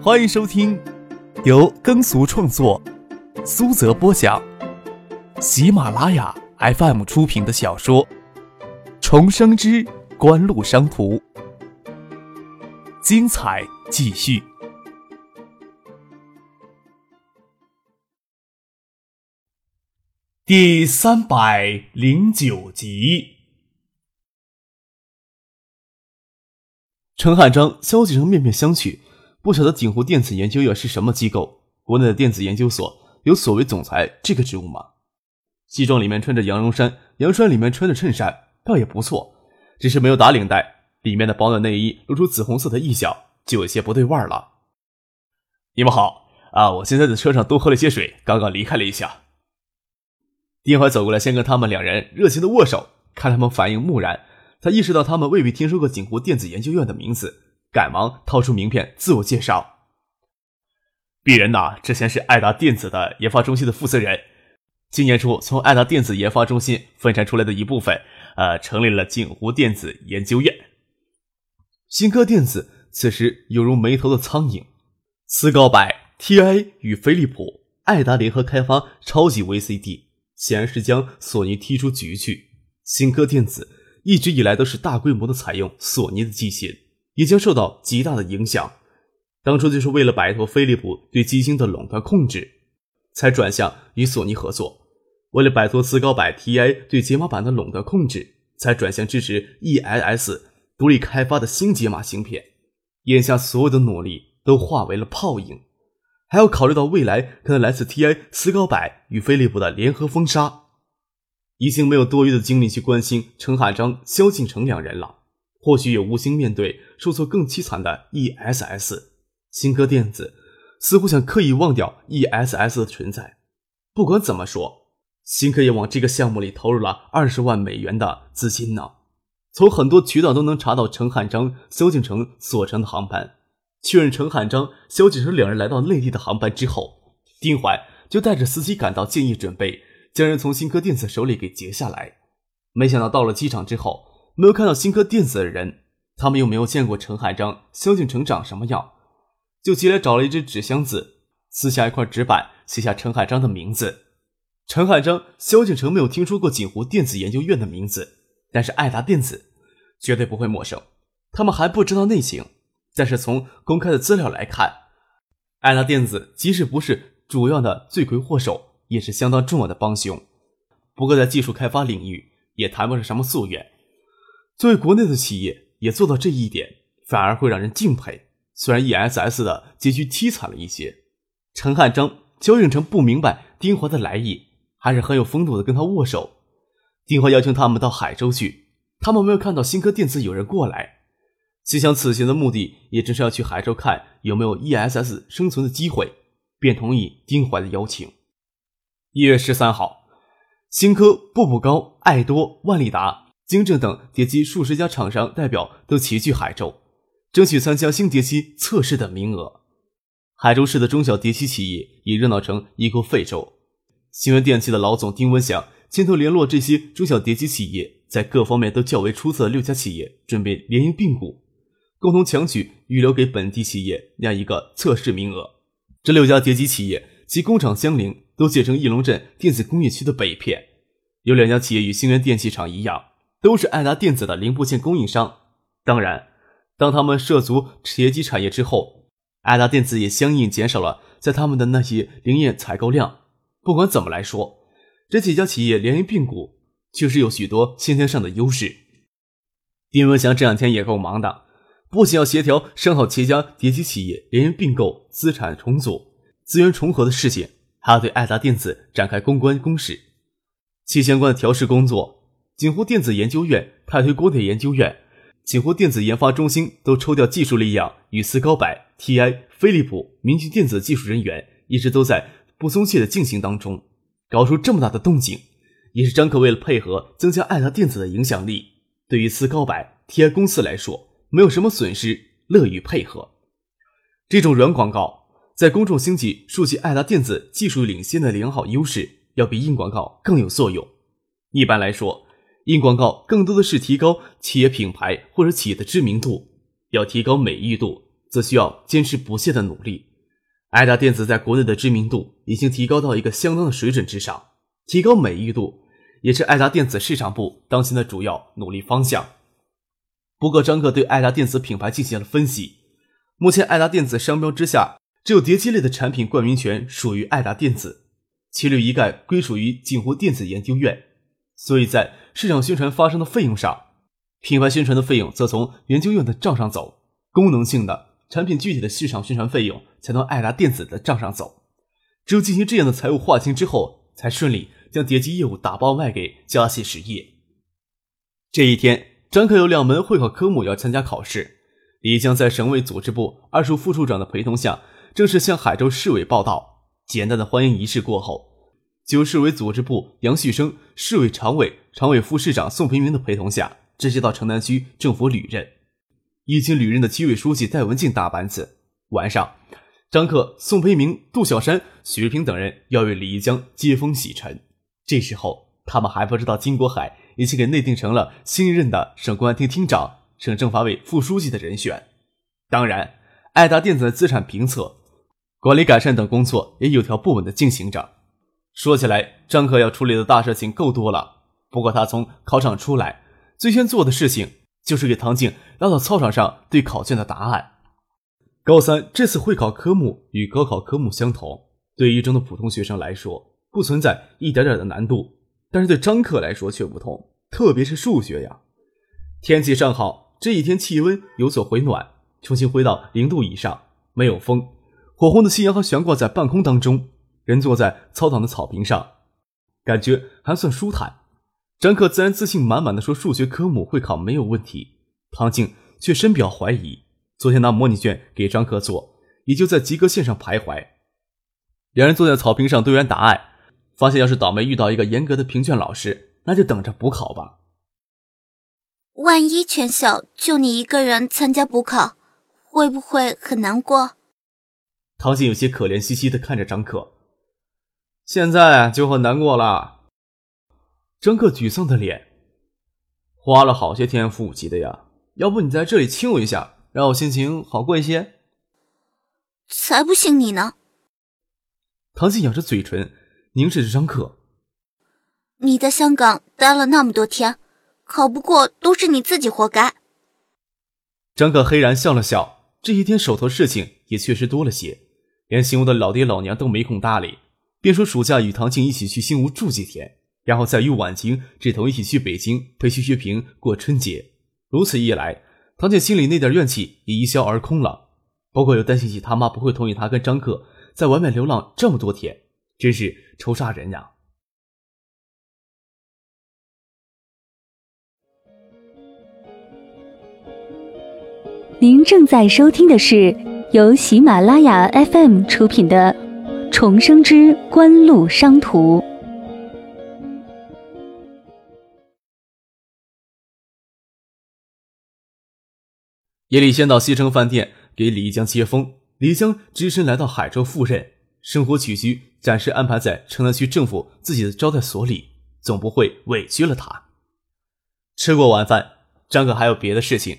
欢迎收听由耕俗创作、苏泽播讲、喜马拉雅 FM 出品的小说《重生之官路商途》，精彩继续，第三百零九集。陈汉章、萧景成面面相觑，不晓得锦湖电子研究院是什么机构。国内的电子研究所有所谓总裁这个职务吗？西装里面穿着羊绒衫，洋衫里面穿着衬衫，倒也不错，只是没有打领带，里面的保暖内衣露出紫红色的一角，就有些不对味儿了。你们好啊，我现在在车上多喝了些水，刚刚离开了一下。丁怀走过来，先跟他们两人热情的握手，看他们反应木然。他意识到他们未必听说过锦湖电子研究院的名字，赶忙掏出名片自我介绍：“鄙人呐，之前是爱达电子的研发中心的负责人，今年初从爱达电子研发中心分拆出来的一部分，呃，成立了锦湖电子研究院。”新科电子此时犹如没头的苍蝇，斯高柏、TI 与飞利浦、爱达联合开发超级 VCD，显然是将索尼踢出局去。新科电子。一直以来都是大规模的采用索尼的机芯，也将受到极大的影响。当初就是为了摆脱飞利浦对机芯的垄断控制，才转向与索尼合作；为了摆脱斯高柏 TI 对解码板的垄断控制，才转向支持 EIS 独立开发的新解码芯片。眼下所有的努力都化为了泡影，还要考虑到未来可能来自 TI、斯高柏与飞利浦的联合封杀。已经没有多余的精力去关心陈汉章、萧敬腾两人了。或许也无心面对受挫更凄惨的 ESS。新科电子似乎想刻意忘掉 ESS 的存在。不管怎么说，新科也往这个项目里投入了二十万美元的资金呢。从很多渠道都能查到陈汉章、萧敬腾所乘的航班。确认陈汉章、萧敬腾两人来到内地的航班之后，丁怀就带着司机赶到，建议准备。将人从新科电子手里给截下来，没想到到了机场之后，没有看到新科电子的人，他们又没有见过陈海章、萧敬成长什么样，就急来找了一只纸箱子，撕下一块纸板，写下陈海章的名字。陈海章、萧敬城没有听说过锦湖电子研究院的名字，但是爱达电子绝对不会陌生。他们还不知道内情，但是从公开的资料来看，爱达电子即使不是主要的罪魁祸首。也是相当重要的帮凶，不过在技术开发领域也谈不上什么夙愿。作为国内的企业，也做到这一点，反而会让人敬佩。虽然 ESS 的结局凄惨了一些，陈汉章、焦应成不明白丁华的来意，还是很有风度的跟他握手。丁华邀请他们到海州去，他们没有看到新科电子有人过来，心想此行的目的也正是要去海州看有没有 ESS 生存的机会，便同意丁怀的邀请。一月十三号，新科、步步高、爱多、万利达、京正等叠机数十家厂商代表都齐聚海州，争取参加新叠机测试的名额。海州市的中小叠机企业也热闹成一锅沸粥。新源电器的老总丁文祥牵头联络这些中小叠机企业，在各方面都较为出色的六家企业，准备联营并股，共同抢取预留给本地企业那样一个测试名额。这六家叠机企业及工厂相邻。都建成翼龙镇电子工业区的北片，有两家企业与星源电器厂一样，都是爱达电子的零部件供应商。当然，当他们涉足叠机产业之后，爱达电子也相应减少了在他们的那些零件采购量。不管怎么来说，这几家企业联营并股，确实有许多先天上的优势。丁文祥这两天也够忙的，不仅要协调商好几家叠机企业联营并购、资产重组、资源重合的事情。还要对爱达电子展开公关攻势，其相关的调试工作，锦湖电子研究院、泰推光电研究院、锦湖电子研发中心都抽调技术力量，与斯高柏、TI、飞利浦、明讯电子技术人员一直都在不松懈的进行当中。搞出这么大的动静，也是张可为了配合增加爱达电子的影响力，对于斯高柏、TI 公司来说没有什么损失，乐于配合这种软广告。在公众兴起竖起爱达电子技术领先的良好优势，要比硬广告更有作用。一般来说，硬广告更多的是提高企业品牌或者企业的知名度，要提高美誉度，则需要坚持不懈的努力。爱达电子在国内的知名度已经提高到一个相当的水准之上，提高美誉度也是爱达电子市场部当前的主要努力方向。不过，张克对爱达电子品牌进行了分析，目前爱达电子商标之下，只有叠机类的产品冠名权属于爱达电子，其余一概归属于锦湖电子研究院。所以在市场宣传发生的费用上，品牌宣传的费用则从研究院的账上走，功能性的产品具体的市场宣传费用才从爱达电子的账上走。只有进行这样的财务划清之后，才顺利将叠机业务打包卖给嘉信实业。这一天，张克有两门会考科目要参加考试，李江在省委组织部二处副处长的陪同下，正式向海州市委报道。简单的欢迎仪式过后。就市委组织部杨旭生、市委常委、常委副市长宋培明的陪同下，直接到城南区政府旅任。已经旅任的区委书记戴文静打班子。晚上，张克、宋培明、杜小山、许日平等人要为李一江接风洗尘。这时候，他们还不知道金国海已经给内定成了新任的省公安厅厅长、省政法委副书记的人选。当然，爱达电子的资产评测、管理改善等工作也有条不紊地进行着。说起来，张克要处理的大事情够多了。不过他从考场出来，最先做的事情就是给唐静拉到操场上对考卷的答案。高三这次会考科目与高考科目相同，对一中的普通学生来说不存在一点点的难度，但是对张克来说却不同，特别是数学呀。天气尚好，这一天气温有所回暖，重新回到零度以上，没有风，火红的夕阳还悬挂在半空当中。人坐在操场的草坪上，感觉还算舒坦。张克自然自信满满的说：“数学科目会考没有问题。”唐静却深表怀疑。昨天拿模拟卷给张克做，也就在及格线上徘徊。两人坐在草坪上对完答案，发现要是倒霉遇到一个严格的评卷老师，那就等着补考吧。万一全校就你一个人参加补考，会不会很难过？唐静有些可怜兮兮的看着张克。现在就很难过了。张克沮丧的脸，花了好些天复习的呀，要不你在这里亲我一下，让我心情好过一些？才不信你呢！唐静咬着嘴唇，凝视着张克。你在香港待了那么多天，考不过都是你自己活该。张克黑然笑了笑，这一天手头事情也确实多了些，连新屋的老爹老娘都没空搭理。便说暑假与唐静一起去新屋住几天，然后再与婉晴指头一起去北京陪徐学平过春节。如此一来，唐静心里那点怨气也一消而空了。包括又担心起他妈不会同意他跟张克在外面流浪这么多天，真是愁杀人呀！您正在收听的是由喜马拉雅 FM 出品的。重生之官路商途。叶里先到西城饭店给李江接风，李江只身来到海州赴任，生活起居暂时安排在城南区政府自己的招待所里，总不会委屈了他。吃过晚饭，张哥还有别的事情，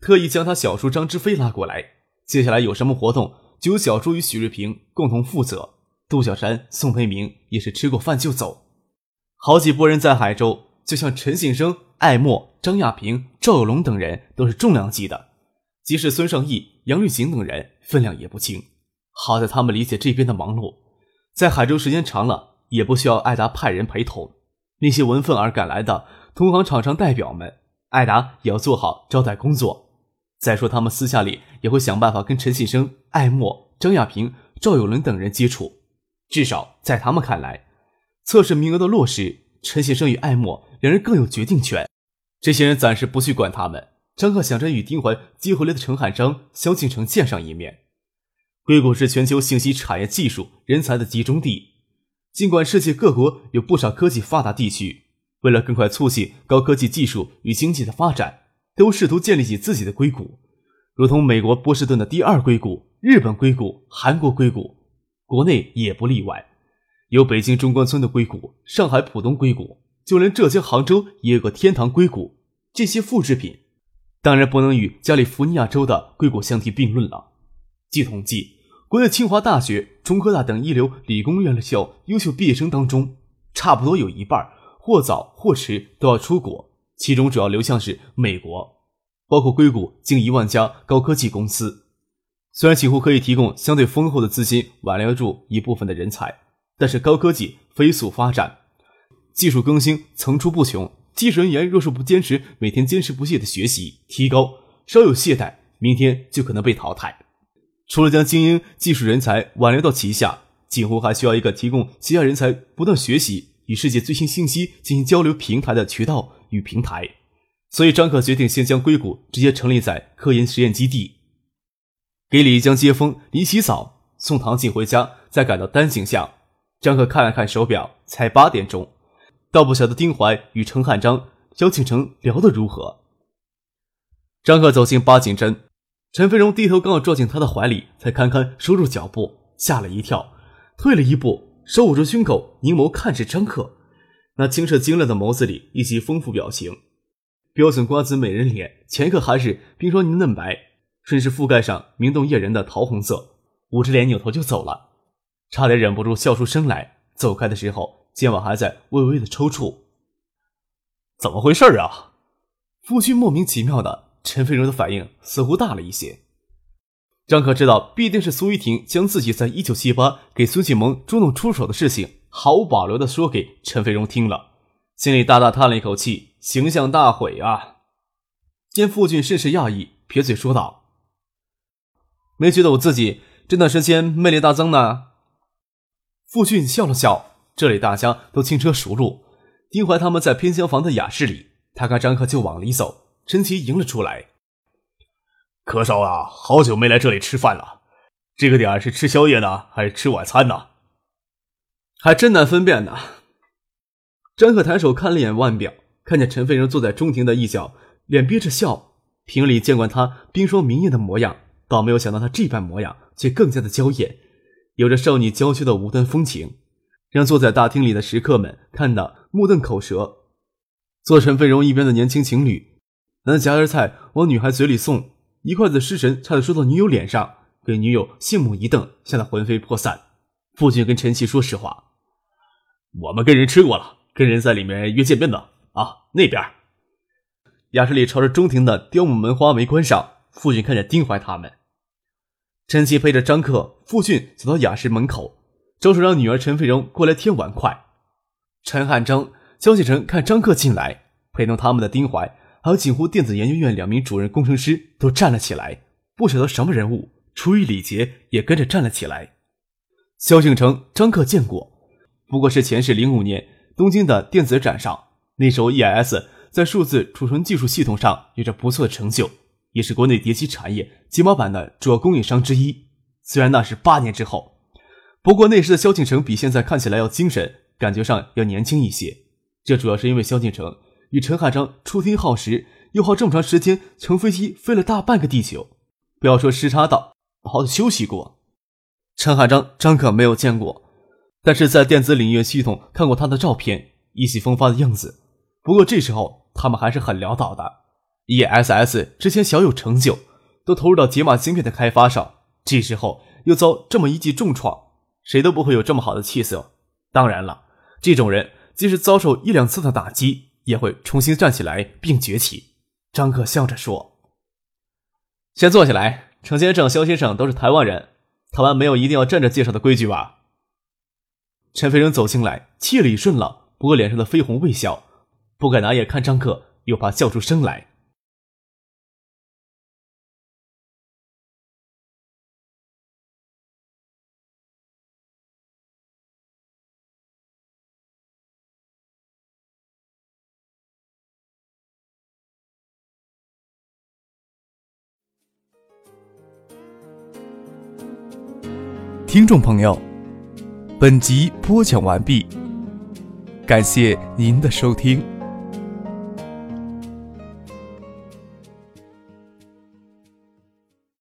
特意将他小叔张之飞拉过来。接下来有什么活动？就由小朱与许瑞平共同负责。杜小山、宋培明也是吃过饭就走。好几拨人在海州，就像陈信生、艾默、张亚平、赵有龙等人都是重量级的，即使孙尚义、杨玉锦等人分量也不轻。好在他们理解这边的忙碌，在海州时间长了，也不需要艾达派人陪同。那些闻风而赶来的同行厂商代表们，艾达也要做好招待工作。再说，他们私下里也会想办法跟陈信生、艾默、张亚平、赵有伦等人接触。至少在他们看来，测试名额的落实，陈先生与艾默两人更有决定权。这些人暂时不去管他们。张克想着与丁怀接回来的陈汉章、萧敬成见上一面。硅谷是全球信息产业技术人才的集中地，尽管世界各国有不少科技发达地区，为了更快促进高科技技术与经济的发展。都试图建立起自己的硅谷，如同美国波士顿的第二硅谷、日本硅谷、韩国硅谷，国内也不例外。有北京中关村的硅谷，上海浦东硅谷，就连浙江杭州也有个天堂硅谷。这些复制品，当然不能与加利福尼亚州的硅谷相提并论了。据统计，国内清华大学、中科大等一流理工院校优秀毕业生当中，差不多有一半或早或迟都要出国，其中主要流向是美国，包括硅谷近一万家高科技公司。虽然几乎可以提供相对丰厚的资金挽留住一部分的人才，但是高科技飞速发展，技术更新层出不穷。技术人员若是不坚持每天坚持不懈的学习提高，稍有懈怠，明天就可能被淘汰。除了将精英技术人才挽留到旗下，几乎还需要一个提供旗下人才不断学习与世界最新信息进行交流平台的渠道与平台。所以张可决定先将硅谷直接成立在科研实验基地。给李江接风，离洗澡，送唐静回家，再赶到单行巷。张可看了看手表，才八点钟。倒不晓得丁怀与陈汉章、萧庆成聊得如何。张可走进八景镇，陈飞荣低头刚要撞进他的怀里，才堪堪收住脚步，吓了一跳，退了一步，手捂着胸口，凝眸看着张克。那清澈晶亮的眸子里以及丰富表情，标准瓜子美人脸，前刻还是冰霜凝嫩白，顺势覆盖上明动夜人的桃红色，捂着脸扭头就走了，差点忍不住笑出声来。走开的时候。肩膀还在微微的抽搐，怎么回事啊？夫君莫名其妙的，陈飞荣的反应似乎大了一些。张可知道必定是苏玉婷将自己在一九七八给孙启蒙捉弄出手的事情毫无保留的说给陈飞荣听了，心里大大叹了一口气，形象大毁啊！见父君甚是讶异，撇嘴说道：“没觉得我自己这段时间魅力大增呢？”父君笑了笑。这里大家都轻车熟路，丁怀他们在偏厢房的雅室里，他看张克就往里走，陈奇迎了出来。柯少啊，好久没来这里吃饭了，这个点儿是吃宵夜呢，还是吃晚餐呢？还真难分辨呢。张克抬手看了一眼腕表，看见陈飞荣坐在中庭的一角，脸憋着笑。平里见惯他冰霜明艳的模样，倒没有想到他这般模样却更加的娇艳，有着少女娇羞的无端风情。让坐在大厅里的食客们看得目瞪口舌。坐陈飞荣一边的年轻情侣，拿夹着菜往女孩嘴里送，一筷子失神，差点说到女友脸上，给女友杏目一瞪，吓得魂飞魄散。父亲跟陈奇说实话：“我们跟人吃过了，跟人在里面约见面的啊，那边。”雅室里朝着中庭的雕木门花没关上。父亲看见丁怀他们，陈奇陪着张克、傅俊走到雅室门口。招手让女儿陈飞荣过来添碗筷。陈汉章、肖启成看张克进来，陪同他们的丁怀，还有锦湖电子研究院两名主任工程师都站了起来。不晓得什么人物，出于礼节也跟着站了起来。萧敬成、张克见过，不过是前世零五年东京的电子展上，那时候 EIS 在数字储存技术系统上有着不错的成就，也是国内叠机产业解码板的主要供应商之一。虽然那是八年之后。不过那时的萧敬腾比现在看起来要精神，感觉上要年轻一些。这主要是因为萧敬腾与陈汉章出听耗时，又耗这么长时间乘飞机飞了大半个地球，不要说时差到，好好休息过。陈汉章张可没有见过，但是在电子领域系统看过他的照片，意气风发的样子。不过这时候他们还是很潦倒的。ESS 之前小有成就，都投入到解码芯片的开发上，这时候又遭这么一记重创。谁都不会有这么好的气色。当然了，这种人即使遭受一两次的打击，也会重新站起来并崛起。张克笑着说：“先坐下来，程先生、肖先生都是台湾人，台湾没有一定要站着介绍的规矩吧？”陈飞荣走进来，气理顺了，不过脸上的绯红未消，不敢拿眼看张克，又怕笑出声来。听众朋友，本集播讲完毕，感谢您的收听。